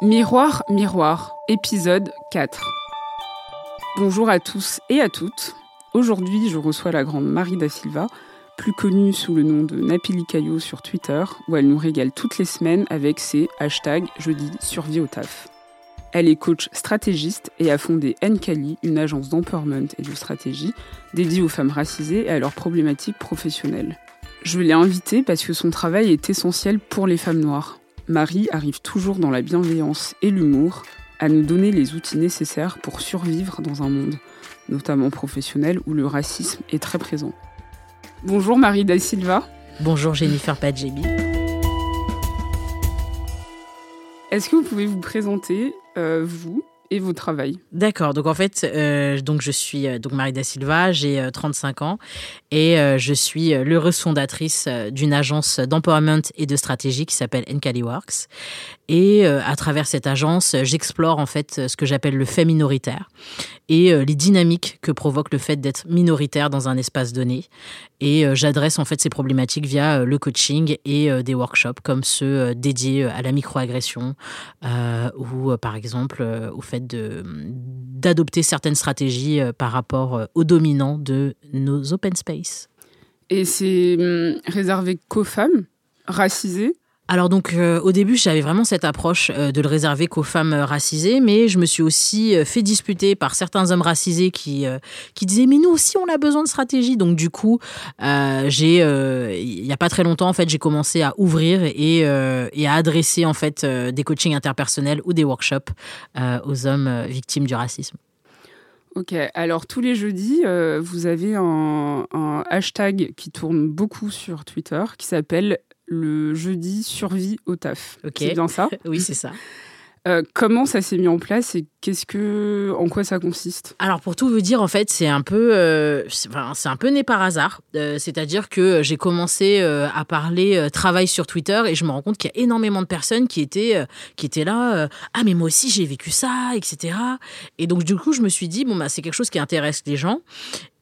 Miroir, miroir, épisode 4. Bonjour à tous et à toutes. Aujourd'hui, je reçois la grande Marie da Silva, plus connue sous le nom de Napili Caillot sur Twitter, où elle nous régale toutes les semaines avec ses hashtags jeudi survie au taf. Elle est coach stratégiste et a fondé Nkali, une agence d'empowerment et de stratégie dédiée aux femmes racisées et à leurs problématiques professionnelles. Je l'ai invitée parce que son travail est essentiel pour les femmes noires. Marie arrive toujours dans la bienveillance et l'humour à nous donner les outils nécessaires pour survivre dans un monde, notamment professionnel, où le racisme est très présent. Bonjour Marie da Silva. Bonjour Jennifer Padjebi. Est-ce que vous pouvez vous présenter, euh, vous et vos travail D'accord, donc en fait, euh, donc je suis euh, donc Marie da Silva, j'ai euh, 35 ans et euh, je suis euh, l'heureuse fondatrice euh, d'une agence d'empowerment et de stratégie qui s'appelle Nkali Works. Et euh, à travers cette agence, euh, j'explore en fait euh, ce que j'appelle le fait minoritaire et euh, les dynamiques que provoque le fait d'être minoritaire dans un espace donné. Et euh, j'adresse en fait ces problématiques via euh, le coaching et euh, des workshops comme ceux euh, dédiés euh, à la microagression euh, ou euh, par exemple euh, au fait de d'adopter certaines stratégies euh, par rapport euh, aux dominants de nos open space. Et c'est hum, réservé qu'aux femmes racisées Alors donc euh, au début j'avais vraiment cette approche euh, de le réserver qu'aux femmes euh, racisées, mais je me suis aussi fait disputer par certains hommes racisés qui qui disaient mais nous aussi on a besoin de stratégie. Donc du coup j'ai il y a pas très longtemps en fait j'ai commencé à ouvrir et à adresser en fait des coachings interpersonnels ou des workshops aux hommes victimes du racisme. Ok, alors tous les jeudis, vous avez un hashtag qui tourne beaucoup sur Twitter qui s'appelle le jeudi survie au taf. C'est bien ça Oui c'est ça. Euh, Comment ça s'est mis en place et qu'est-ce que, en quoi ça consiste? Alors pour tout vous dire, en fait, c'est un peu, euh, c'est enfin, un peu né par hasard. Euh, C'est-à-dire que j'ai commencé à parler travail sur Twitter et je me rends compte qu'il y a énormément de personnes qui étaient, qui étaient là. ah mais moi aussi j'ai vécu ça, etc. Et donc du coup, je me suis dit bon bah c'est quelque chose qui intéresse les gens.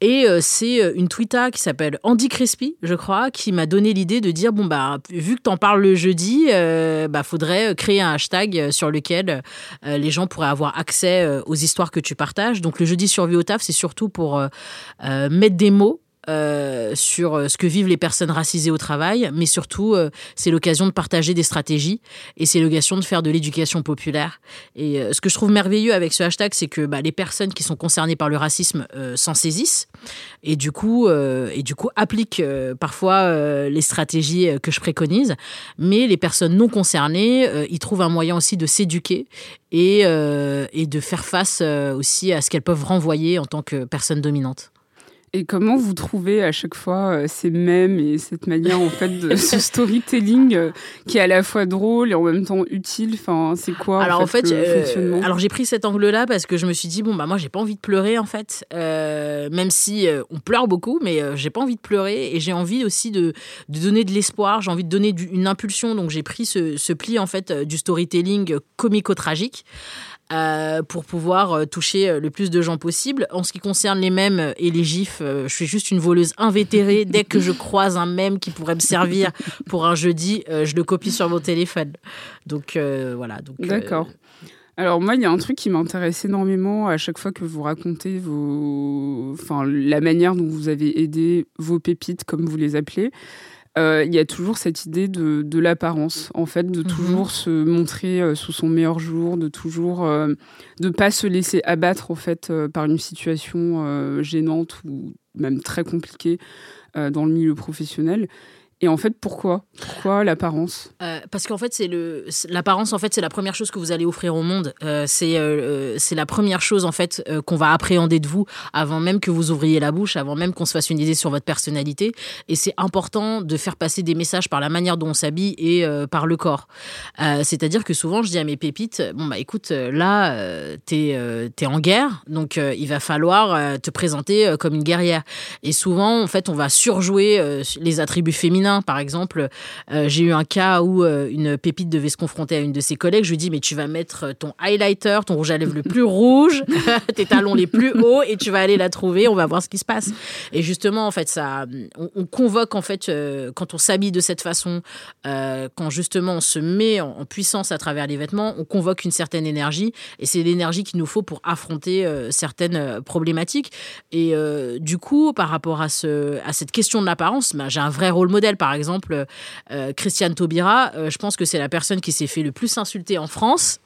Et euh, c'est euh, une Twitter qui s'appelle Andy Crespi, je crois, qui m'a donné l'idée de dire bon bah vu que t'en parles le jeudi, euh, bah faudrait créer un hashtag sur lequel les gens pourraient avoir accès aux histoires que tu partages. Donc le jeudi survie au taf, c'est surtout pour mettre des mots. Euh, sur euh, ce que vivent les personnes racisées au travail, mais surtout euh, c'est l'occasion de partager des stratégies et c'est l'occasion de faire de l'éducation populaire. Et euh, ce que je trouve merveilleux avec ce hashtag, c'est que bah, les personnes qui sont concernées par le racisme euh, s'en saisissent et du coup, et du coup appliquent parfois les stratégies que je préconise, mais les personnes non concernées, ils trouvent un moyen aussi de s'éduquer et, et de faire face aussi à ce qu'elles peuvent renvoyer en tant que personnes dominantes. Et comment vous trouvez à chaque fois euh, ces mèmes et cette manière en fait de ce storytelling euh, qui est à la fois drôle et en même temps utile? Enfin, c'est quoi alors en fait, le euh, fonctionnement? alors j'ai pris cet angle-là parce que je me suis dit bon bah moi j'ai pas envie de pleurer en fait, Euh, même si euh, on pleure beaucoup, mais j'ai pas envie de pleurer et j'ai envie aussi de, de donner de l'espoir, j'ai envie de donner du- une impulsion, donc j'ai pris ce, ce pli en fait du storytelling comico-tragique. Euh, pour pouvoir euh, toucher euh, le plus de gens possible. En ce qui concerne les mèmes et les gifs, je suis juste une voleuse invétérée. Dès que je croise un mème qui pourrait me servir pour un jeudi, je le copie sur mon téléphone. Donc voilà. D'accord. Alors moi, il y a un truc qui m'intéresse énormément à chaque fois que vous racontez vos, enfin la manière dont vous avez aidé vos pépites, comme vous les appelez. Euh, Il y a toujours cette idée de, de l'apparence, en fait, de Mhm. toujours se montrer euh, sous son meilleur jour, de toujours euh, de pas se laisser abattre en fait par une situation gênante ou même très compliquée dans le milieu professionnel. Et en fait, pourquoi? Pourquoi l'apparence? Euh, Parce qu'en fait, c'est le l'apparence. En fait, c'est la première chose que vous allez offrir au monde. Euh, c'est euh, c'est la première chose en fait qu'on va appréhender de vous avant même que vous ouvriez la bouche, avant même qu'on se fasse une idée sur votre personnalité. Et c'est important de faire passer des messages par la manière dont on s'habille et par le corps. C'est-à-dire que souvent, je dis à mes pépites bon bah écoute, là, t'es es en guerre, donc il va falloir te présenter comme une guerrière. Et souvent, en fait, on va surjouer les attributs féminins par exemple, euh, j'ai eu un cas où euh, une pépite devait se confronter à une de ses collègues. Je lui dis, mais tu vas mettre ton highlighter, ton rouge à lèvres le plus rouge, tes talons les plus hauts, et tu vas aller la trouver. On va voir ce qui se passe. Et justement, en fait, ça, on, convoque en fait euh, quand on s'habille de cette façon, quand justement on se met en, puissance à travers les vêtements, on convoque une certaine énergie, et c'est l'énergie qu'il nous faut pour affronter certaines problématiques. Et du coup, par rapport à ce, à cette question de l'apparence, bah, j'ai un vrai rôle modèle par exemple, euh, Christiane Taubira, euh, je pense que c'est la personne qui s'est fait le plus insulter en France.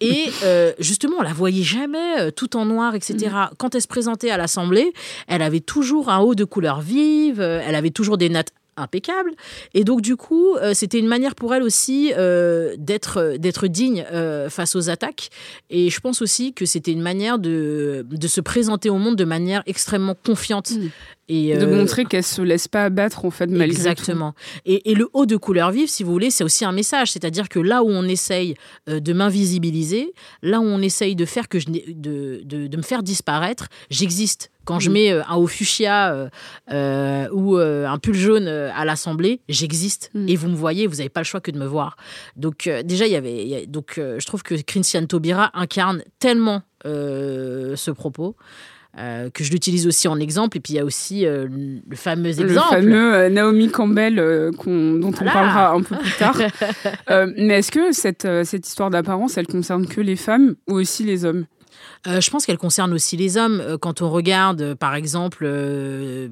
Et euh, justement, on la voyait jamais tout en noir, etc. Mm. Quand elle se présentait à l'Assemblée, elle avait toujours un haut de couleur vive, elle avait toujours des nattes impeccable. Et donc, du coup, euh, c'était une manière pour elle aussi euh, d'être, euh, d'être digne face aux attaques. Et je pense aussi que c'était une manière de, de se présenter au monde de manière extrêmement confiante. Mmh. Et de montrer qu'elle se laisse pas abattre en fait malgré exactement Et, et, le haut de couleur vive si vous voulez c'est aussi un message c'est-à-dire que là où on essaye de m'invisibiliser là où on essaye de faire que je de, de, de me faire disparaître j'existe quand je mm. mets euh, un haut fuchsia euh, euh, ou un pull jaune à l'Assemblée, j'existe mm. et vous me voyez, vous n'avez pas le choix que de me voir. Donc déjà, il y avait, donc je trouve que Christian Taubira incarne tellement ce propos. Que je l'utilise aussi en exemple. Et puis il y a aussi le fameux exemple. Le fameux Naomi Campbell dont on parlera un peu plus tard. mais est-ce que cette, cette histoire d'apparence, elle concerne que les femmes ou aussi les hommes? Euh, je pense qu'elle concerne aussi les hommes. Euh, quand on regarde, euh, par exemple, je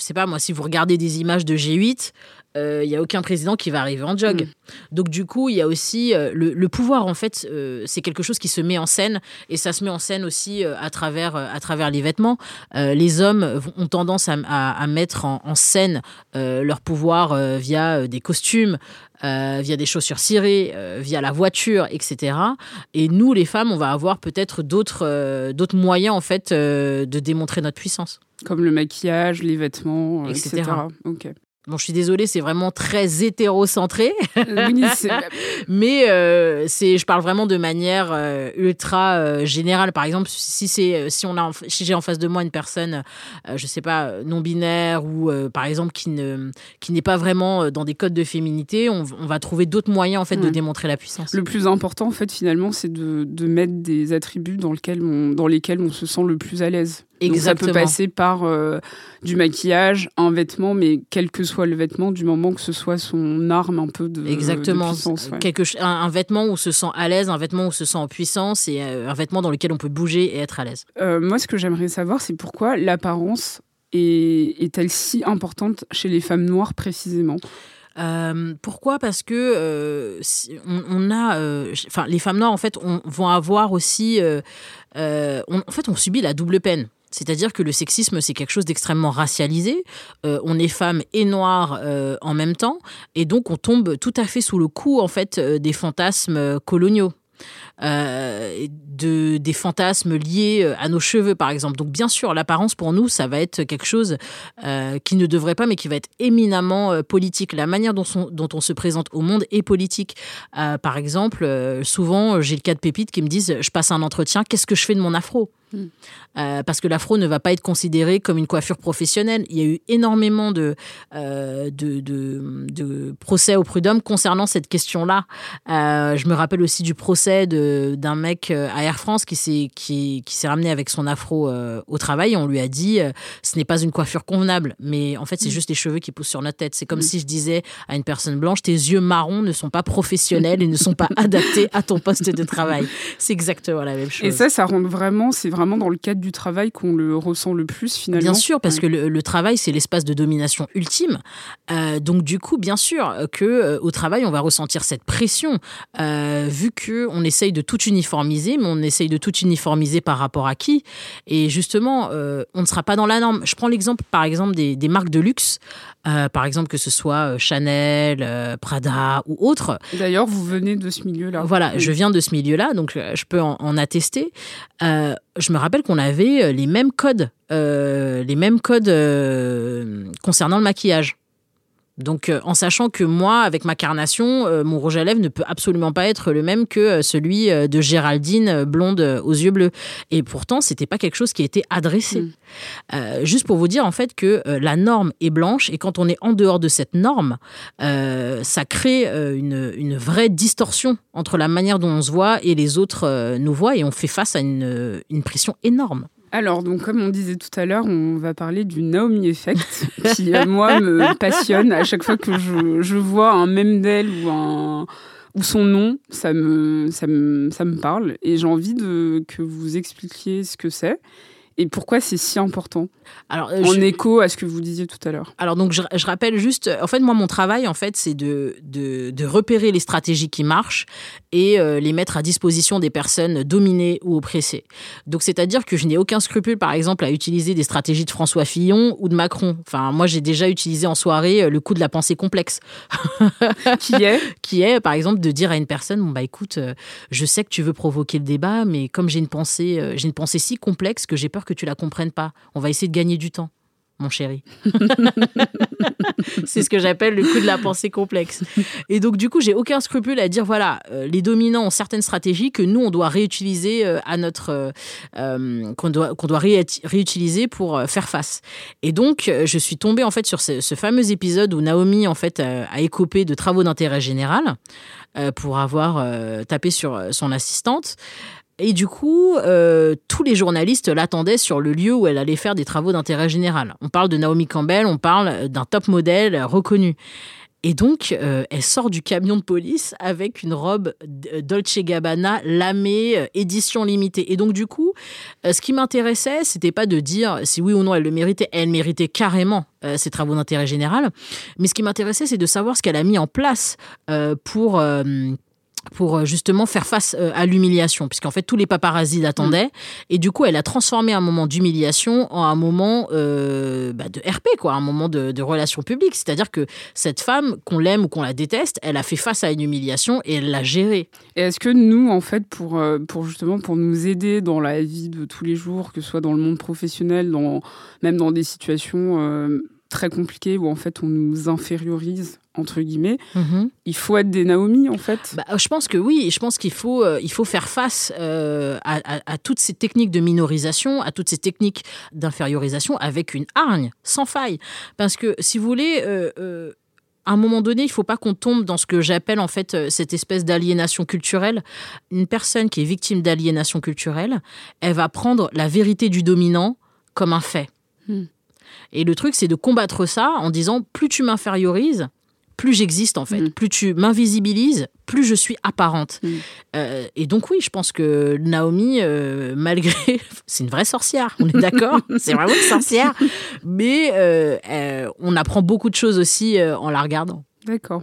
sais pas moi, si vous regardez des images de G8, il n'y a aucun président qui va arriver en jog. Mm. Donc du coup, il y a aussi le, pouvoir, en fait, c'est quelque chose qui se met en scène et ça se met en scène aussi à, travers, à travers les vêtements. les hommes ont tendance à, mettre en, en scène leur pouvoir via des costumes, euh, via des chaussures cirées, euh, via la voiture, etc. Et nous, les femmes, on va avoir peut-être d'autres euh, d'autres moyens en fait de démontrer notre puissance. Comme le maquillage, les vêtements, etc. Bon, je suis désolée, c'est vraiment très hétérocentré. mais euh, c'est, je parle vraiment de manière euh, ultra euh, générale. Par exemple, si c'est, si on a, si j'ai en face de moi une personne, je sais pas, non binaire ou par exemple qui ne, qui n'est pas vraiment dans des codes de féminité, on, va trouver d'autres moyens en fait de démontrer la puissance. Le plus important, en fait, finalement, c'est de, de mettre des attributs dans lesquels on, dans lesquels on se sent le plus à l'aise. Exactement. ça peut passer par euh, du maquillage, un vêtement, mais quel que soit le vêtement, du moment que ce soit son arme un peu de, Exactement. puissance. Quelque, un, vêtement où on se sent à l'aise, un vêtement où on se sent en puissance et euh, un vêtement dans lequel on peut bouger et être à l'aise. Euh, moi, ce que j'aimerais savoir, c'est pourquoi l'apparence est-elle si importante chez les femmes noires précisément? Pourquoi? Parce que on, a, enfin, les femmes noires en fait on, vont avoir aussi, en fait, on subit la double peine. C'est-à-dire que le sexisme, c'est quelque chose d'extrêmement racialisé. Euh, on est femme et noire euh, en même temps, et donc on tombe tout à fait sous le coup en fait euh, des fantasmes coloniaux. De, des fantasmes liés à nos cheveux, par exemple. Donc, bien sûr, l'apparence pour nous, ça va être quelque chose qui ne devrait pas, mais qui va être éminemment politique. La manière dont, dont, on se présente au monde est politique. par exemple, souvent, j'ai le cas de pépites qui me disent Je passe un entretien, qu'est-ce que je fais de mon afro? Hmm. Euh, parce que l'afro ne va pas être considéré comme une coiffure professionnelle. Il y a eu énormément de, euh, de, de, procès au prud'homme concernant cette question-là. Euh, je me rappelle aussi du procès d'un mec à Air France qui s'est qui, qui ramené avec son afro au travail. on lui a dit ce n'est pas une coiffure convenable, mais en fait c'est hmm. juste les cheveux qui poussent sur notre tête. C'est comme hmm. si je disais à une personne blanche tes yeux marrons ne sont pas professionnels et ne sont pas adaptés à ton poste de travail. C'est exactement la même chose. Et ça, ça rend vraiment, c'est vraiment dans le cadre du travail qu'on le ressent le plus finalement. Bien sûr, parce que le, travail, c'est l'espace de domination ultime. Euh, donc du coup, bien sûr que euh, au travail, on va ressentir cette pression, euh, vu que on essaye essaye de tout uniformiser, mais on essaye de tout uniformiser par rapport à qui Et justement, euh, on ne sera pas dans la norme. Je prends l'exemple, par exemple, des, des marques de luxe, euh, par exemple que ce soit euh, Chanel, Prada ou autres. D'ailleurs, vous venez de ce milieu-là. Voilà, Oui. je viens de ce milieu-là, donc je peux en, en attester. Euh, je me rappelle qu'on avait les mêmes codes, les mêmes codes concernant le maquillage. Donc, euh, en sachant que moi, avec ma carnation, euh, mon rouge à lèvres ne peut absolument pas être le même que euh, celui de Géraldine, blonde aux yeux bleus. Et pourtant, c'était pas quelque chose qui était adressé. Mm. Euh, juste pour vous dire, en fait, que la norme est blanche et quand on est en dehors de cette norme, ça crée une, une vraie distorsion entre la manière dont on se voit et les autres nous voient et on fait face à une, une pression énorme. Alors, donc, comme on disait tout à l'heure, on va parler du Naomi Effect, qui, euh, moi, me passionne. À chaque fois que je, vois un mème d'elle ou, ou son nom, ça me, ça, me, ça me parle. Et j'ai envie de, que vous expliquiez ce que c'est et pourquoi c'est si important, Alors, euh, en je- écho à ce que vous disiez tout à l'heure. Alors donc je, je rappelle juste, en fait moi mon travail en fait c'est de, de, de repérer les stratégies qui marchent et euh, les mettre à disposition des personnes dominées ou oppressées. Donc c'est-à-dire que je n'ai aucun scrupule par exemple à utiliser des stratégies de François Fillon ou de Macron. Enfin moi j'ai déjà utilisé en soirée euh, le coup de la pensée complexe Qui est? Qui est par exemple de dire à une personne bon bah écoute je sais que tu veux provoquer le débat mais comme j'ai une pensée j'ai une pensée si complexe que j'ai peur que tu la comprennes pas. On va essayer de gagner du temps mon chéri. C'est ce que j'appelle le coup de la pensée complexe. Et donc du coup j'ai aucun scrupule à dire voilà euh, les dominants ont certaines stratégies que nous on doit réutiliser euh, à notre euh, qu'on doit qu'on doit ré- réutiliser pour faire face. Et donc je suis tombée en fait sur ce, ce fameux épisode où Naomi en fait a écopé de travaux d'intérêt général pour avoir tapé sur son assistante. Et du coup, euh, tous les journalistes l'attendaient sur le lieu où elle allait faire des travaux d'intérêt général. On parle de Naomi Campbell, on parle d'un top modèle reconnu. Et donc, euh, elle sort du camion de police avec une robe d- Dolce Gabbana lamée, euh, édition limitée. Et donc, du coup, euh, ce qui m'intéressait, c'était pas de dire si oui ou non elle le méritait. Elle méritait carrément euh, ses travaux d'intérêt général. Mais ce qui m'intéressait, c'est de savoir ce qu'elle a mis en place euh, pour. Pour euh, justement faire face euh, à l'humiliation, puisqu'en fait tous les paparazzis l'attendaient, et du coup elle a transformé un moment d'humiliation en un moment euh, bah, de RP, quoi, un moment de, de relation publique. C'est-à-dire que cette femme, qu'on l'aime ou qu'on la déteste, elle a fait face à une humiliation et elle l'a gérée. Et est-ce que nous, en fait, pour, pour justement pour nous aider dans la vie de tous les jours, que ce soit dans le monde professionnel, dans, même dans des situations euh, très compliquées où en fait on nous infériorise entre guillemets, il faut être des Naomi en fait. Bah, je pense que oui, je pense qu'il faut, euh, il faut faire face euh, à, à- à toutes ces techniques de minorisation, à toutes ces techniques d'infériorisation avec une hargne, sans faille. Parce que si vous voulez, euh, à un moment donné, il faut pas qu'on tombe dans ce que j'appelle en fait cette espèce d'aliénation culturelle. Une personne qui est victime d'aliénation culturelle, elle va prendre la vérité du dominant comme un fait. Hmm. Et le truc, c'est de combattre ça en disant plus tu m'infériorises, plus j'existe en fait, Mm. plus tu m'invisibilises, plus je suis apparente. Mm. Euh, et donc oui, je pense que Naomi, euh, malgré, c'est une vraie sorcière, on est d'accord, c'est vraiment une sorcière, mais euh, on apprend beaucoup de choses aussi en la regardant. D'accord.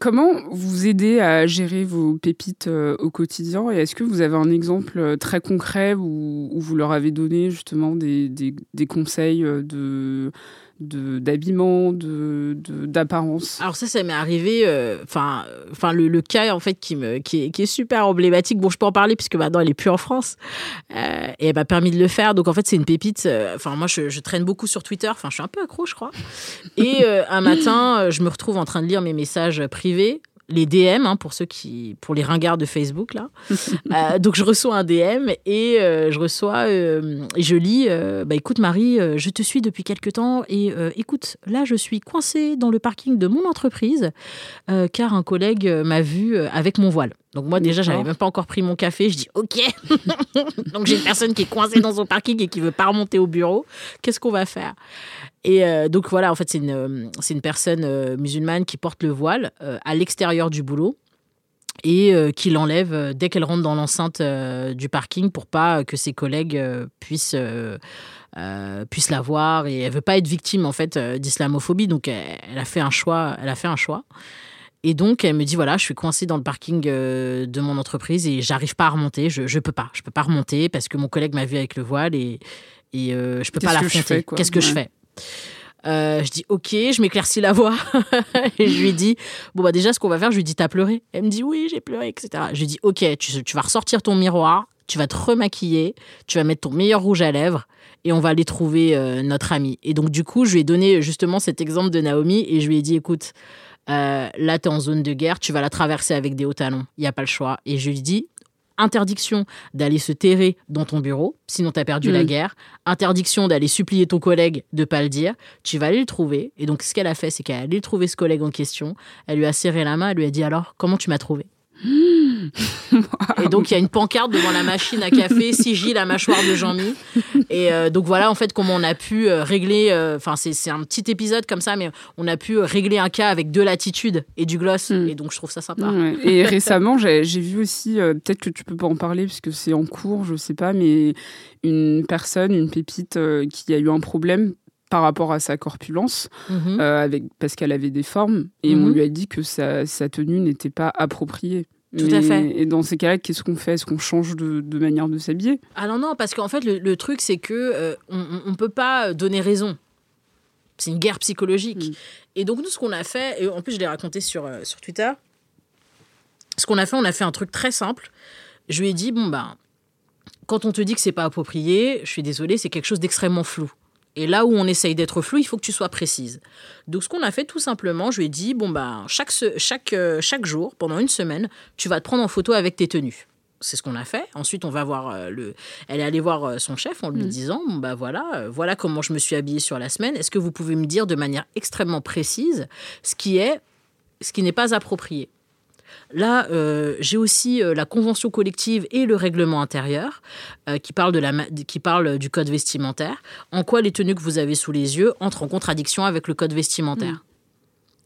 Comment vous aidez à gérer vos pépites euh, au quotidien et est-ce que vous avez un exemple euh, très concret où, vous leur avez donné justement des, des- conseils euh, de- d'habillement, de, d'apparence Alors ça, ça m'est arrivé. euh, Enfin, enfin le, le cas en fait qui me qui est, qui est super emblématique. Bon, je peux en parler puisque maintenant elle est plus en France Euh, et elle m'a permis de le faire. Donc en fait, c'est une pépite. euh, Enfin, moi, je, je traîne beaucoup sur Twitter. Enfin, je suis un peu accro, je crois. Et un matin, je me retrouve en train de lire mes messages privés. Les DM, hein, pour ceux qui, pour les ringards de Facebook là. Euh, donc je reçois un DM et euh, je reçois euh, et je lis. bah écoute Marie, je te suis depuis quelque temps et écoute, là je suis coincée dans le parking de mon entreprise car un collègue m'a vu avec mon voile. Donc moi déjà j'avais même pas encore pris mon café. Je dis ok. donc j'ai une personne qui est coincée dans son parking et qui veut pas remonter au bureau. Qu'est-ce qu'on va faire? Et euh, donc voilà, en fait c'est une euh, c'est une personne euh, musulmane qui porte le voile euh, à l'extérieur du boulot et qui l'enlève dès qu'elle rentre dans l'enceinte du parking pour pas que ses collègues puissent puissent la voir et elle veut pas être victime en fait d'islamophobie donc elle, elle a fait un choix elle a fait un choix Et donc, elle me dit voilà, je suis coincée dans le parking euh, de mon entreprise et j'arrive pas à remonter. Je, je peux pas. Je peux pas remonter parce que mon collègue m'a vu avec le voile et, et euh, je peux pas l'affronter. Qu'est-ce que je fais? Euh, je dis ok, je m'éclaircis la voix et je lui dis bon bah déjà ce qu'on va faire, je lui dis t'as pleuré? Elle me dit oui j'ai pleuré etc. Je lui dis ok tu, tu vas ressortir ton miroir, tu vas te remaquiller, tu vas mettre ton meilleur rouge à lèvres et on va aller trouver euh, notre ami. Et donc du coup je lui ai donné justement cet exemple de Naomi et je lui ai dit écoute euh, là t'es en zone de guerre, tu vas la traverser avec des hauts talons, il y a pas le choix. Et je lui dis interdiction d'aller se terrer dans ton bureau, sinon tu as perdu Mm. la guerre. Interdiction d'aller supplier ton collègue de pas le dire. Tu vas aller le trouver. Et donc, ce qu'elle a fait, c'est qu'elle est allée trouver ce collègue en question. Elle lui a serré la main. Elle lui a dit Alors, comment tu m'as trouvé? Et donc, il y a une pancarte devant la machine à café, sigile la mâchoire de Jean-Mi. Et euh, donc, voilà, en fait, comment on a pu euh, régler. euh, Enfin, c'est c'est un petit épisode comme ça, mais on a pu régler un cas avec de l'attitude et du gloss. Mm. Et donc, je trouve ça sympa. Ouais. Et récemment, j'ai vu aussi, euh, peut-être que tu peux pas en parler puisque c'est en cours, je sais pas, mais une personne, une pépite euh, qui a eu un problème par rapport à sa corpulence, Mhm. euh, avec, parce qu'elle avait des formes, et on Mhm. lui a dit que sa, sa tenue n'était pas appropriée. Tout à fait. Et dans ces cas-là, qu'est-ce qu'on fait? Est-ce qu'on change de, de manière de s'habiller? Ah non, non, parce qu'en fait, le, le truc, c'est que euh, on, on peut pas donner raison. C'est une guerre psychologique. Mm. Et donc, nous, ce qu'on a fait, et en plus, je l'ai raconté sur, euh, sur Twitter, ce qu'on a fait, on a fait un truc très simple. Je lui ai dit, bon, ben, quand on te dit que c'est pas approprié, je suis désolée, c'est quelque chose d'extrêmement flou. Et là où on essaye d'être flou, il faut que tu sois précise. Donc, ce qu'on a fait, tout simplement, je lui ai dit, bon, ben, chaque, chaque, euh, chaque jour, pendant une semaine, tu vas te prendre en photo avec tes tenues. C'est ce qu'on a fait. Ensuite, on va voir euh, le. Elle est allée voir euh, son chef en lui Mm. disant bon, bah voilà, voilà comment je me suis habillée sur la semaine. Est-ce que vous pouvez me dire de manière extrêmement précise ce qui est, ce qui n'est pas approprié? Là, euh, j'ai aussi euh, la convention collective et le règlement intérieur euh, qui parle de la qui parle du code vestimentaire. En quoi les tenues que vous avez sous les yeux entrent en contradiction avec le code vestimentaire?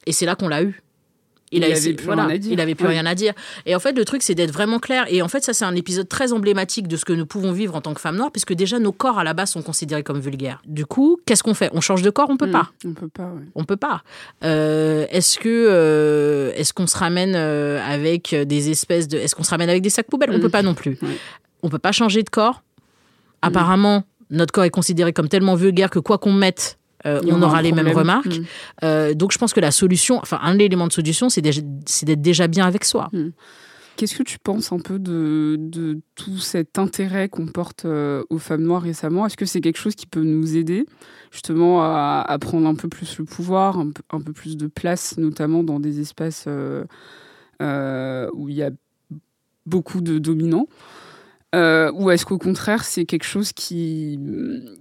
Et c'est là qu'on l'a eu. Il a avait essayé- plus voilà, rien à dire. Il avait plus Ouais. rien à dire. Et en fait, le truc, c'est d'être vraiment clair. Et en fait, ça, c'est un épisode très emblématique de ce que nous pouvons vivre en tant que femmes noires, puisque déjà, nos corps, à la base, sont considérés comme vulgaires. Du coup, qu'est-ce qu'on fait? On change de corps On peut Mm. pas. On peut pas, ouais. On peut pas. Euh, est-ce que euh, est-ce qu'on se ramène euh, avec des espèces de est-ce qu'on se ramène avec des sacs poubelles? On Mm. peut pas non plus. Ouais. On peut pas changer de corps. Apparemment, notre corps est considéré comme tellement vulgaire que quoi qu'on mette, euh, on aura les mêmes remarques. Mm. Euh, donc je pense que la solution, enfin un élément de solution, c'est d'être déjà bien avec soi. Qu'est-ce que tu penses un peu de, de tout cet intérêt qu'on porte euh, aux femmes noires récemment? Est-ce que c'est quelque chose qui peut nous aider justement à, à prendre un peu plus le pouvoir, un peu, un peu plus de place, notamment dans des espaces où il y a beaucoup de dominants? Euh, Ou est-ce qu'au contraire, c'est quelque chose qui,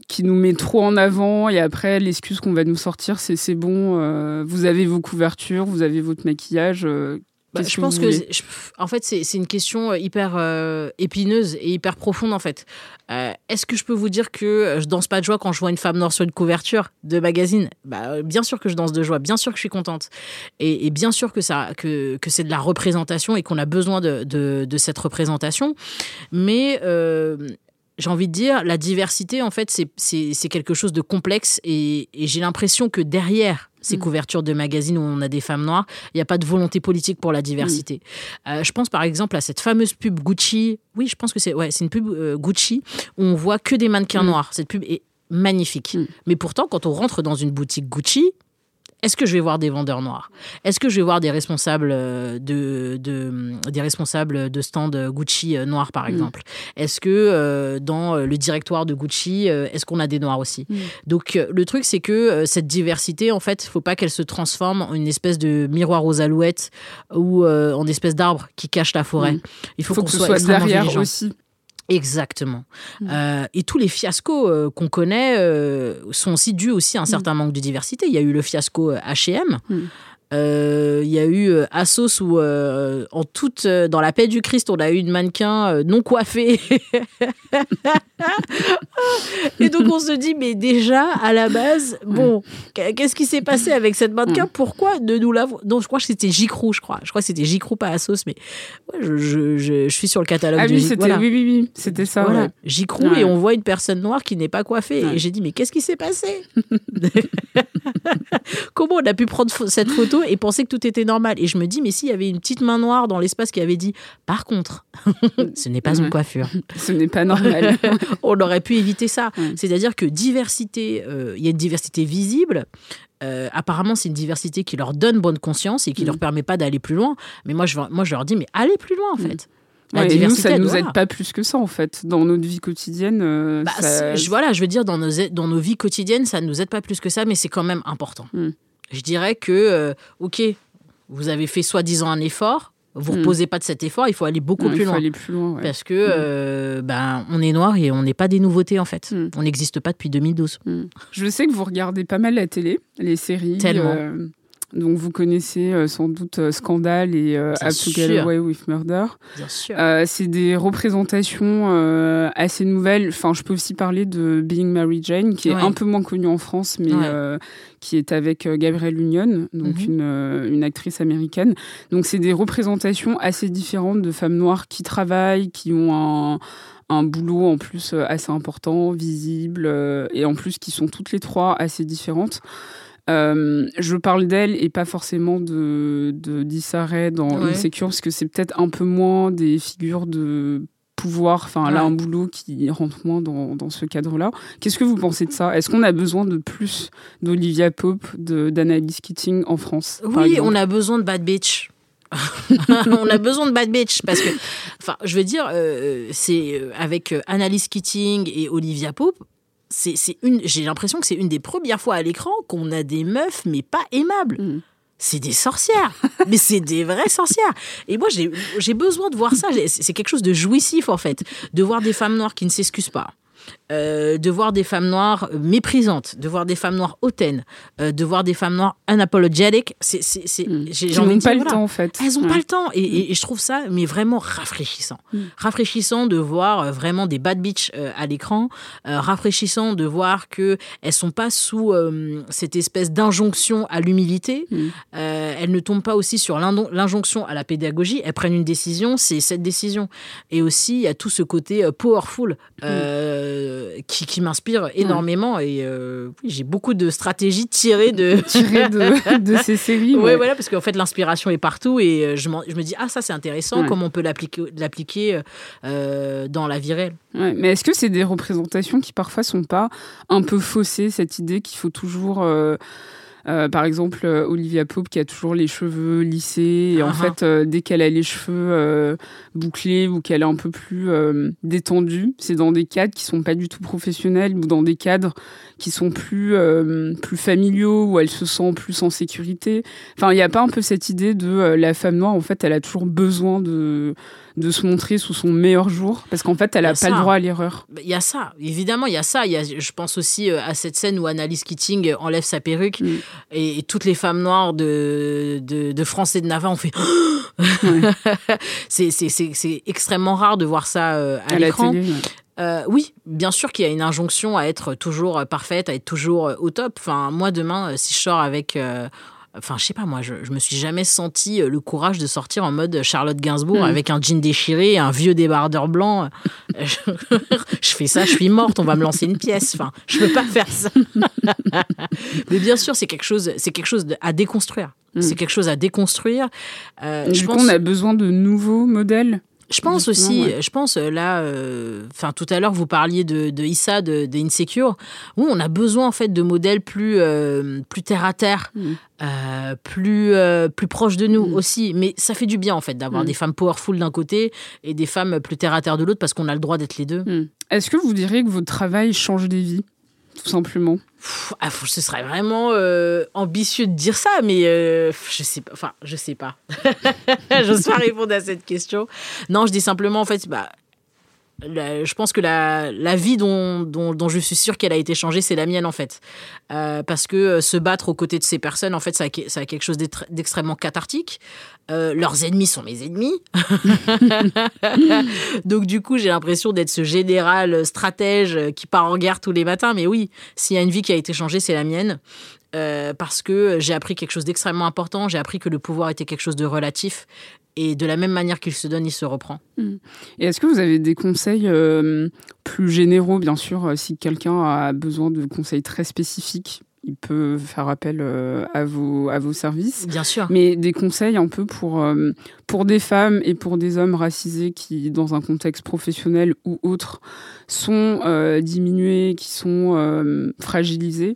qui nous met trop en avant et après, l'excuse qu'on va nous sortir, c'est c'est bon, euh, vous avez vos couvertures, vous avez votre maquillage euh, Bah, je pense que, je- en fait, c'est une question euh, hyper euh, épineuse et hyper profonde, en fait. Euh, Est-ce que je peux vous dire que je danse pas de joie quand je vois une femme noire sur une couverture de magazine? Bah, Bien sûr que je danse de joie, bien sûr que je suis contente. Et, et bien sûr que, ça, que, que c'est de la représentation et qu'on a besoin de, de, de cette représentation. Mais... euh, j'ai envie de dire, la diversité, en fait, c'est- quelque chose de complexe et, et j'ai l'impression que derrière ces Mm. couvertures de magazines où on a des femmes noires, il n'y a pas de volonté politique pour la diversité. Euh, je pense par exemple à cette fameuse pub Gucci. Oui, je pense que c'est ouais, c'est une pub euh, Gucci où on voit que des mannequins Mm. noirs. Cette pub est magnifique. Mm. Mais pourtant, quand on rentre dans une boutique Gucci, est-ce que je vais voir des vendeurs noirs? Est-ce que je vais voir des responsables euh, de, de des responsables de stand Gucci euh, noirs par Mm. exemple? Est-ce que euh, dans le directoire de Gucci, est-ce qu'on a des noirs aussi? Mm. Donc le truc c'est que cette diversité en fait, faut pas qu'elle se transforme en une espèce de miroir aux alouettes ou euh, en espèce d'arbre qui cache la forêt. Mm. Il faut, faut qu'on soit, soit extrêmement derrière vigilant. aussi. Exactement. Mm. Euh, et tous les fiascos euh, qu'on connaît euh, sont aussi dus aussi à un certain manque de diversité. Il y a eu le fiasco H&M. Mm. Euh, il y a eu euh, Asos où, euh, en toute, dans la paix du Christ, on a eu une mannequin non coiffée. et donc on se dit, mais déjà, à la base, bon, qu'est-ce qui s'est passé avec cette mannequin? Pourquoi de nous l'avoir Non, je crois que c'était J-Crew, je crois. Je crois que c'était J-Crew, pas Asos, mais ouais, je, je, je, je suis sur le catalogue Ah de oui, c'était voilà. oui, oui, oui, c'était ça. Voilà, ouais. et on voit une personne noire qui n'est pas coiffée. Et j'ai dit, mais qu'est-ce qui s'est passé? Comment on a pu prendre cette photo photo et pensait que tout était normal. Et je me dis, mais s'il y avait une petite main noire dans l'espace qui avait dit, par contre, ce n'est pas une coiffure. Ce n'est pas normal. On aurait pu éviter ça. C'est-à-dire que diversité, euh, il y a une diversité visible. Euh, apparemment, c'est une diversité qui leur donne bonne conscience et qui leur permet pas d'aller plus loin. Mais moi, je, moi, je leur dis, mais allez plus loin, en fait. La Ouais, et nous, ça elle nous aide pas plus que ça, en fait. Dans notre vie quotidienne, euh, Bah, ça- voilà, je veux dire, dans nos, dans nos vies quotidiennes, ça ne nous aide pas plus que ça, mais c'est quand même important. Mm. Je dirais que, euh, OK, vous avez fait soi-disant un effort, vous Mm. reposez pas de cet effort, il faut aller beaucoup Ouais, plus il faut loin. aller plus loin. ouais. Parce que euh, ben, on est noir et on n'est pas des nouveautés en fait. Mm. On n'existe pas depuis 2012. Je sais que vous regardez pas mal la télé, les séries. Tellement. euh, donc vous connaissez euh, sans doute euh, Scandale et euh, Up to sûr. Get Away with Murder. Bien sûr. Euh, c'est des représentations euh, assez nouvelles. Enfin, je peux aussi parler de Being Mary Jane, qui est Ouais. un peu moins connue en France, mais Ouais. qui est avec Gabrielle Union, donc Mhm. une, une actrice américaine. Donc, c'est des représentations assez différentes de femmes noires qui travaillent, qui ont un un boulot en plus assez important, visible, et en plus qui sont toutes les trois assez différentes. Euh, je parle d'elle et pas forcément de, de d'Issa Rae dans Ouais. Insecure, parce que c'est peut-être un peu moins des figures de pouvoir, enfin là Ouais. un boulot qui rentre moins dans, dans ce cadre-là. Qu'est-ce que vous pensez de ça? Est-ce qu'on a besoin de plus d'Olivia Pope, de, d'Annalise Keating en France Oui, on a besoin de bad bitch. on a besoin de bad bitch parce que, enfin, je veux dire, euh, c'est euh, avec Annalise Keating et Olivia Pope. C'est, c'est une, j'ai l'impression que c'est une des premières fois à l'écran qu'on a des meufs, mais pas aimables. Mm. C'est des sorcières, mais c'est des vraies sorcières. Et moi, j'ai, j'ai besoin de voir ça. C'est quelque chose de jouissif, en fait, de voir des femmes noires qui ne s'excusent pas. Euh, de voir des femmes noires méprisantes, de voir des femmes noires hautaines, euh, de voir des femmes noires unapologetic, c'est, c'est, Mm. j'ai envie n'ont pas le voilà. temps en fait. Elles n'ont Ouais. pas le temps. Et, et- et je trouve ça, mais vraiment rafraîchissant. Mm. Rafraîchissant de voir euh, vraiment des bad bitch euh, à l'écran. Euh, rafraîchissant de voir que elles sont pas sous euh, cette espèce d'injonction à l'humilité. Euh, elles ne tombent pas aussi sur l'injonction à la pédagogie. Elles prennent une décision, c'est cette décision. Et aussi, il y a tout ce côté euh, powerful euh, qui, qui m'inspire énormément. Et euh, oui, j'ai beaucoup de stratégies tirées de... Tiré de, de ces séries. Ouais. voilà, parce qu'en fait, l'inspiration est partout et euh, je, me dis, ah, ça, c'est intéressant, Ouais. comment on peut l'appliquer euh, dans la vie réelle. Mais est-ce que c'est des représentations qui parfois sont pas un peu faussées, cette idée qu'il faut toujours. Euh, par exemple, euh, Olivia Pope qui a toujours les cheveux lissés et en Ah ah. fait, euh, dès qu'elle a les cheveux euh, bouclés ou qu'elle est un peu plus euh, détendue, c'est dans des cadres qui sont pas du tout professionnels ou dans des cadres qui sont plus euh, plus familiaux où elle se sent plus en sécurité. Enfin, il n'y a pas un peu cette idée de la femme noire en fait, elle a toujours besoin de de se montrer sous son meilleur jour parce qu'en fait, elle Il y a a pas le droit à l'erreur. Bah, Il y a ça, évidemment, il y a ça. Il y a, je pense aussi à cette scène où Annalise Keating enlève sa perruque Mm. Et, et toutes les femmes noires de, de, de France et de Navarre ont fait. c'est c'est- c'est- c'est extrêmement rare de voir ça euh, à, à la l'écran. télé. ouais. Euh, oui, bien sûr qu'il y a une injonction à être toujours euh, parfaite, à être toujours au top. Enfin, moi, demain, si je sors avec. euh, Enfin, je sais pas, moi, je, je me suis jamais senti euh, le courage de sortir en mode Charlotte Gainsbourg Mm. avec un jean déchiré un vieux débardeur blanc. Euh, Je, je fais ça, je suis morte, on va me lancer une pièce. Enfin, je peux pas faire ça. Mais bien sûr, c'est quelque chose, c'est quelque chose à déconstruire. Mm. C'est quelque chose à déconstruire. Euh, je pense- on a besoin de nouveaux modèles? Je pense aussi, ouais. je pense euh, là, euh, enfin tout à l'heure vous parliez de, de Issa, de, de Insecure. Oui, on a besoin en fait de modèles plus euh, plus terre à terre, Mm. euh, plus plus proches de nous Mm. aussi. Mais ça fait du bien en fait d'avoir Mm. des femmes powerful d'un côté et des femmes plus terre à terre de l'autre parce qu'on a le droit d'être les deux. Est-ce que vous diriez que votre travail change des vies? Tout simplement ah, ce serait vraiment euh, ambitieux de dire ça, mais euh, je sais pas. Enfin, je sais pas. J'ose pas répondre à cette question. Non, je dis simplement en fait, bah. Je pense que la, vie dont, je suis sûre qu'elle a été changée, c'est la mienne en fait. Euh, parce que euh, se battre aux côtés de ces personnes, en fait, ça a, quelque chose d'extrêmement cathartique. Euh, leurs ennemis sont mes ennemis. Donc du coup, j'ai l'impression d'être ce général stratège qui part en guerre tous les matins. Mais oui, s'il y a une vie qui a été changée, c'est la mienne. Parce que j'ai appris quelque chose d'extrêmement important. J'ai appris que le pouvoir était quelque chose de relatif. Et de la même manière qu'il se donne, il se reprend. Et est-ce que vous avez des conseils euh, plus généraux, bien sûr, euh, si quelqu'un a besoin de conseils très spécifiques il peut faire appel euh, à, vos, à vos services. Bien sûr. Mais des conseils un peu pour, euh, pour des femmes et pour des hommes racisés qui, dans un contexte professionnel ou autre, sont euh, diminués, qui sont fragilisés.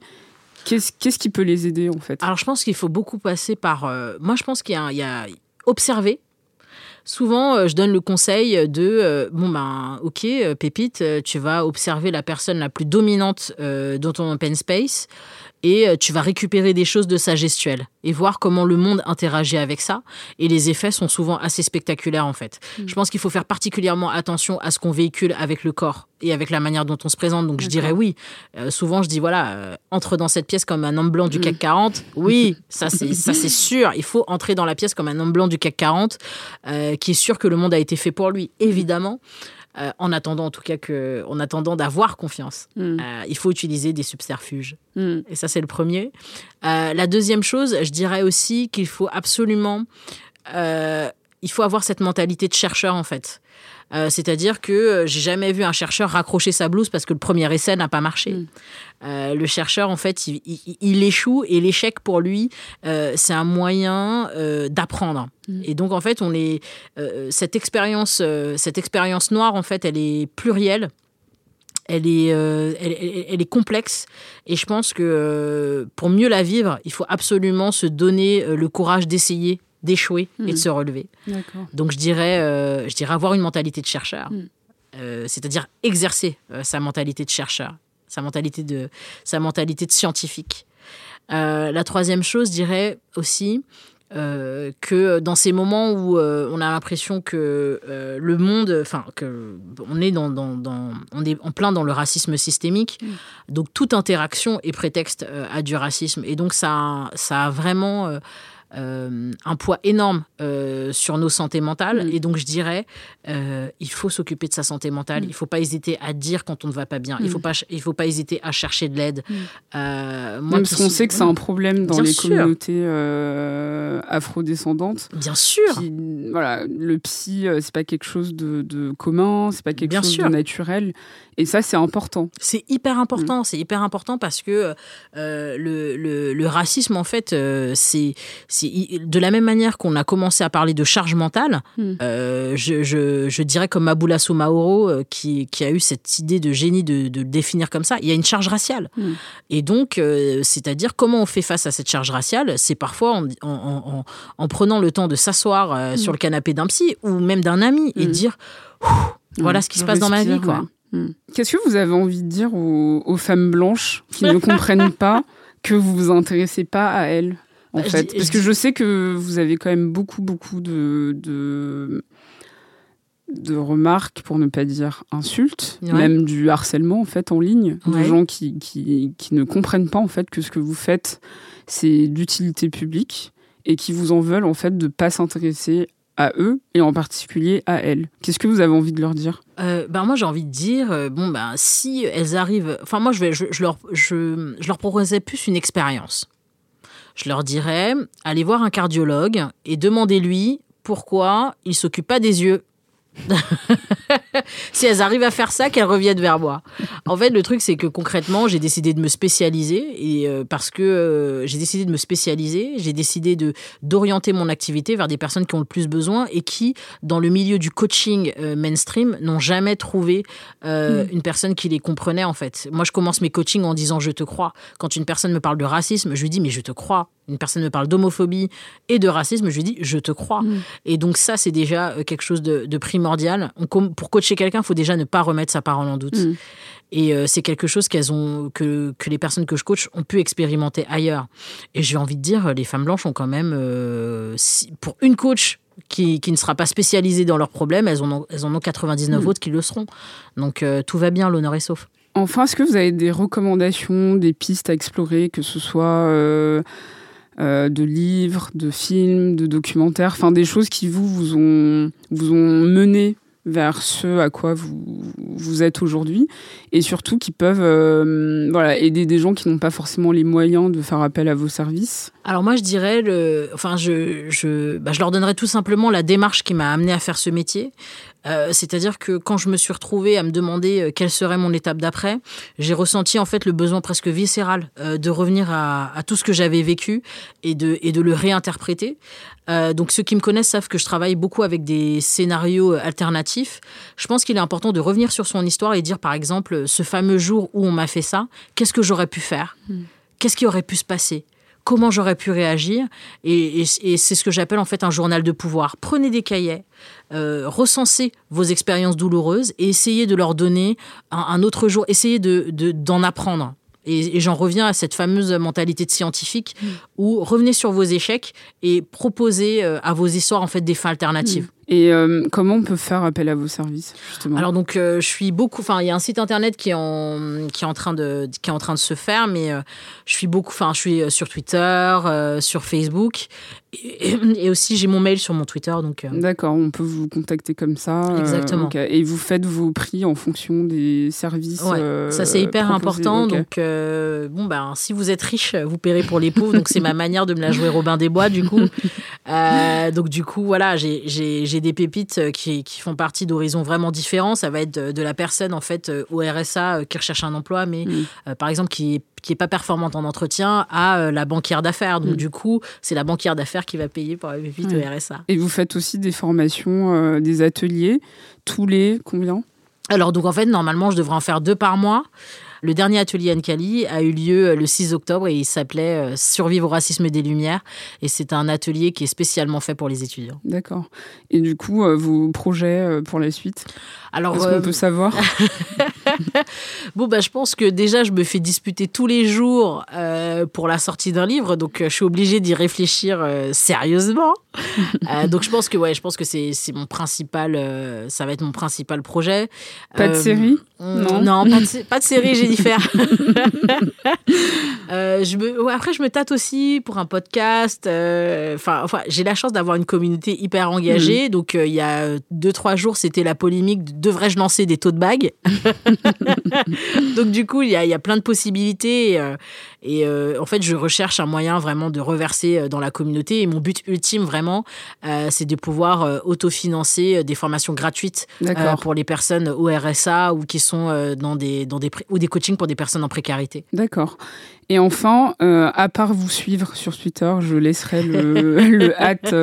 Qu'est-ce qu'est-ce qui peut les aider en fait? Alors je pense qu'il faut beaucoup passer par... moi je pense qu'il y a observer souvent, euh, je donne le conseil de euh, bon ben ok, euh, Pépite, tu vas observer la personne la plus dominante dans ton open space et euh, tu vas récupérer des choses de sa gestuelle et voir comment le monde interagit avec ça. Et les effets sont souvent assez spectaculaires en fait. Mm. Je pense qu'il faut faire particulièrement attention à ce qu'on véhicule avec le corps et avec la manière dont on se présente. Donc je dirais oui. Euh, souvent je dis voilà, euh, entre dans cette pièce comme un homme blanc du mm. CAC 40. Oui, ça c'est ça c'est sûr. Il faut entrer dans la pièce comme un homme blanc du CAC 40 qui est sûr que le monde a été fait pour lui, évidemment. Euh, en attendant en tout cas que, en attendant d'avoir confiance. Mm. Euh, il faut utiliser des subterfuges. Mm. Et ça, c'est le premier. Euh, la deuxième chose, je dirais aussi qu'il faut absolument, il faut avoir cette mentalité de chercheur en fait. Euh, c'est-à-dire que euh, j'ai jamais vu un chercheur raccrocher sa blouse parce que le premier essai n'a pas marché. Mm. Euh, le chercheur, en fait, il, échoue et l'échec pour lui, c'est un moyen d'apprendre. Mm. Et donc, en fait, on est cette expérience, cette expérience noire, en fait, elle est plurielle. Elle est, elle, est complexe et je pense que pour mieux la vivre, il faut absolument se donner le courage d'essayer d'échouer et de hmm. se relever. Donc je dirais, euh, je dirais avoir une mentalité de chercheur, hmm. euh, c'est-à-dire exercer euh, sa mentalité de chercheur, sa mentalité de, sa mentalité de scientifique. la troisième chose, je dirais aussi que dans ces moments où on a l'impression que le monde, enfin que on est dans, dans, on est en plein dans le racisme systémique, hmm. donc toute interaction est prétexte à du racisme et donc ça, ça a vraiment euh, un poids énorme euh, sur nos santé mentales. Mm. Et donc, je dirais, euh, il faut s'occuper de sa santé mentale. Mm. Il ne faut pas hésiter à dire quand on ne va pas bien. Il ne faut, mm. pas, il faut pas hésiter à chercher de l'aide. moi, parce qu'on sait que c'est un problème dans les communautés afrodescendantes. Bien sûr. voilà, le psy, c'est pas quelque chose de, de commun, c'est pas quelque chose de naturel. Et ça, c'est important. C'est hyper important. C'est hyper important parce que le, le, le, racisme, en fait, c'est de la même manière qu'on a commencé à parler de charge mentale, hmm. euh, je, dirais comme Maboula Soumaoro, euh, qui, a eu cette idée de génie de, le définir comme ça, il y a une charge raciale. Hmm. Et donc, euh, c'est-à-dire comment on fait face à cette charge raciale, c'est parfois en, prenant le temps de s'asseoir hmm. sur le canapé d'un psy ou même d'un ami et de dire voilà ce qui se passe dans ma vie. quoi. Qu'est-ce que vous avez envie de dire aux, aux femmes blanches qui ne comprennent pas que vous vous intéressez pas à elles? En fait Parce que je sais que vous avez quand même beaucoup, beaucoup de, de, remarques, pour ne pas dire insultes, même du harcèlement en fait en ligne, de gens qui, qui, qui, ne comprennent pas en fait que ce que vous faites, c'est d'utilité publique et qui vous en veulent en fait de pas s'intéresser à eux et en particulier à elles. Qu'est-ce que vous avez envie de leur dire? Euh, ben moi j'ai envie de dire euh, bon ben si elles arrivent enfin moi je vais je, je leur je, je leur proposais plus une expérience je leur dirais, allez voir un cardiologue et demandez-lui pourquoi il s'occupe pas des yeux si elles arrivent à faire ça, qu'elles reviennent vers moi. En fait, le truc, c'est que concrètement, j'ai décidé de me spécialiser et euh, parce que euh, j'ai décidé de me spécialiser, j'ai décidé de d'orienter mon activité vers des personnes qui ont le plus besoin et qui, dans le milieu du coaching euh, mainstream, n'ont jamais trouvé hmm. une personne qui les comprenait en fait. Moi, je commence mes coachings en disant je te crois. Quand une personne me parle de racisme, je lui dis mais je te crois. Une personne me parle d'homophobie et de racisme, je lui dis je te crois. Hmm. Et donc ça, c'est déjà quelque chose de, de primordial. pour coacher quelqu'un, il faut déjà ne pas remettre sa parole en doute. Mm. Et euh, c'est quelque chose qu'elles ont, que, que, les personnes que je coach ont pu expérimenter ailleurs. Et j'ai envie de dire, les femmes blanches ont quand même, euh, pour une coach qui, qui, ne sera pas spécialisée dans leurs problèmes, elles en ont, elles en ont 99 mm. autres qui le seront. Donc euh, tout va bien, l'honneur est sauf. Enfin, est-ce que vous avez des recommandations, des pistes à explorer, que ce soit de livres, de films, de documentaires, enfin des choses qui vous, vous ont, vous ont mené vers ce à quoi vous, vous êtes aujourd'hui et surtout qui peuvent euh, voilà, aider des gens qui n'ont pas forcément les moyens de faire appel à vos services Alors moi je dirais, le, enfin je, je, bah, je leur donnerais tout simplement la démarche qui m'a amené à faire ce métier. Euh, c'est-à-dire que quand je me suis retrouvée à me demander euh, quelle serait mon étape d'après, j'ai ressenti en fait le besoin presque viscéral euh, de revenir à, à tout ce que j'avais vécu et de, et de le réinterpréter. Euh, donc ceux qui me connaissent savent que je travaille beaucoup avec des scénarios alternatifs. Je pense qu'il est important de revenir sur son histoire et dire par exemple ce fameux jour où on m'a fait ça, qu'est-ce que j'aurais pu faire? Qu'est-ce qui aurait pu se passer? Comment j'aurais pu réagir Et, et- et c'est ce que j'appelle en fait un journal de pouvoir. Prenez des cahiers, euh, recensez vos expériences douloureuses et essayez de leur donner un, un autre jour. Essayez de- de- d'en apprendre. Et, et j'en reviens à cette fameuse mentalité de scientifique où revenez sur vos échecs et proposez euh, à vos histoires en fait des fins alternatives. Et euh, comment on peut faire appel à vos services, justement? Alors donc euh, je suis beaucoup enfin il y a un site internet qui est en qui est en train de qui est en train de se faire mais euh, je suis beaucoup enfin je suis sur Twitter, sur Facebook et, et aussi j'ai mon mail sur mon Twitter donc D'accord, on peut vous contacter comme ça. Exactement. Et vous faites vos prix en fonction des services. Ouais, ça c'est hyper proposés, important. Donc bon ben si vous êtes riche, vous paierez pour les pauvres. Donc c'est ma manière de me la jouer Robin des Bois du coup. Euh, donc du coup voilà, j'ai- des pépites euh, qui, qui font partie d'horizons vraiment différents. Ça va être de, de la personne en fait euh, au RSA qui recherche un emploi, mais Mm. euh, par exemple qui est qui est pas performante en entretien, à euh, la banquière d'affaires. Donc Mm. du coup c'est la banquière d'affaires qui va payer pour la pépite Ouais. au RSA. Et vous faites aussi des formations, euh, des ateliers, tous les combien? Alors, donc, en fait, normalement, je devrais en faire deux par mois. Le dernier atelier Ankali a eu lieu euh, le 6 octobre et il s'appelait euh, Survivre au racisme des Lumières. Et c'est un atelier qui est spécialement fait pour les étudiants. D'accord. Et du coup, euh, vos projets pour la suite? Alors, Est-ce qu'on peut savoir? bon, bah, je pense que déjà, je me fais disputer tous les jours euh, pour la sortie d'un livre. Donc, euh, je suis obligée d'y réfléchir euh, sérieusement. Euh, donc, je pense que, ouais, je pense que c'est mon principal, ça va être mon principal projet. Pas de série Non, Non. pas, de, sé- pas de série Jennifer. Je me, ouais, après, je me tâte aussi pour un podcast. Enfin, enfin, j'ai la chance d'avoir une communauté hyper engagée. Donc, euh, il y a deux, trois jours, c'était la polémique de devrais-je lancer des taux de bagues Donc, du coup, il y a, il y a plein de possibilités. Et, euh, euh, en fait, je recherche un moyen vraiment de reverser euh, dans la communauté. Et mon but ultime, vraiment, euh, c'est de pouvoir euh, autofinancer des formations gratuites pour les personnes au RSA ou qui sont dans des, dans des, ou des coachings pour des personnes en précarité. D'accord. Et enfin, à part vous suivre sur Twitter, je laisserai le, le hâte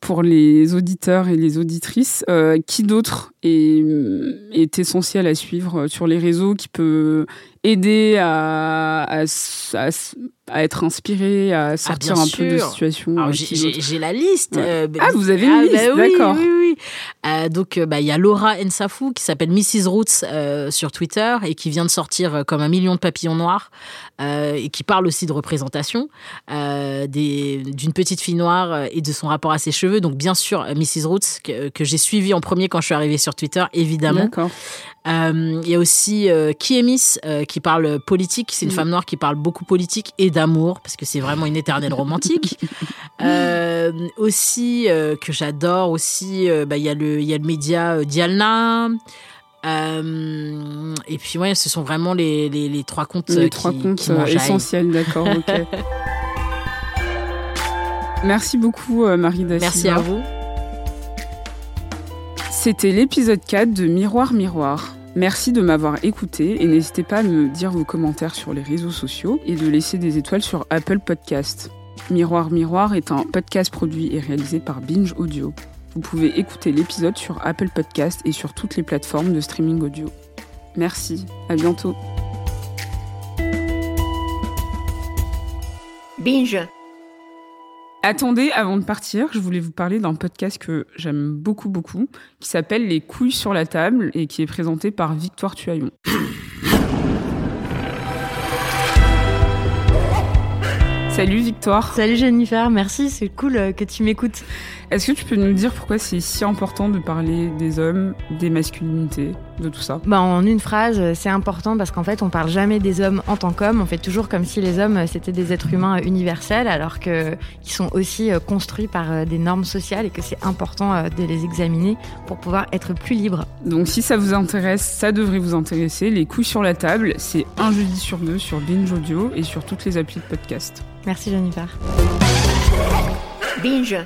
pour les auditeurs et les auditrices. Euh, qui d'autre est, essentiel à suivre sur les réseaux qui peut aider à, à, à être inspiré, à sortir bien un peu de situation j'ai- la liste. Ouais. euh, Ah, vous avez une ah, liste, bah oui, d'accord. Oui, oui. Euh, donc, euh, bah, il y a Laura Ensafou qui s'appelle Mrs. Roots euh, sur Twitter et qui vient de sortir comme un million de papillons noirs et qui parle aussi de représentation d'une petite fille noire et de son rapport à ses cheveux. Donc, bien sûr, Mrs. Roots que, que j'ai suivi en premier quand je suis arrivée sur Twitter, évidemment. D'accord. Il y a aussi Kiemis qui parle politique. C'est une Mm. femme noire qui parle beaucoup politique et d'amour parce que c'est vraiment une éternelle romantique. Euh, aussi euh, que j'adore aussi, euh, bah, il y a le il y a le média euh, Dialna. Euh, et puis ouais, ce sont vraiment les, les, les trois comptes euh, Les qui, trois comptes qui euh, essentiels, d'accord, ok. Merci beaucoup, euh, Marie Merci à vous. C'était l'épisode 4 de Miroir Miroir. Merci de m'avoir écouté et n'hésitez pas à me dire vos commentaires sur les réseaux sociaux et de laisser des étoiles sur Apple Podcast. Miroir Miroir est un podcast produit et réalisé par Binge Audio. Vous pouvez écouter l'épisode sur Apple Podcast et sur toutes les plateformes de streaming audio. Merci, à bientôt. Binge. Attendez, avant de partir, je voulais vous parler d'un podcast que j'aime beaucoup, beaucoup, qui s'appelle Les couilles sur la table et qui est présenté par Victoire Tuaillon. Salut Victoire. Salut Jennifer, merci, c'est cool euh, que tu m'écoutes. Est-ce que tu peux nous dire pourquoi c'est si important de parler des hommes, des masculinités, de tout ça? Bah, en une phrase, euh, c'est important parce qu'en fait, on parle jamais des hommes en tant qu'hommes. On fait toujours comme si les hommes euh, c'était des êtres humains universels, alors qu'ils sont aussi construits par des normes sociales et que c'est important de les examiner pour pouvoir être plus libres. Donc si ça vous intéresse, ça devrait vous intéresser. Les couilles sur la table, c'est un jeudi sur deux sur Binge Audio et sur toutes les applis de podcast. Merci Jennifer. Binge.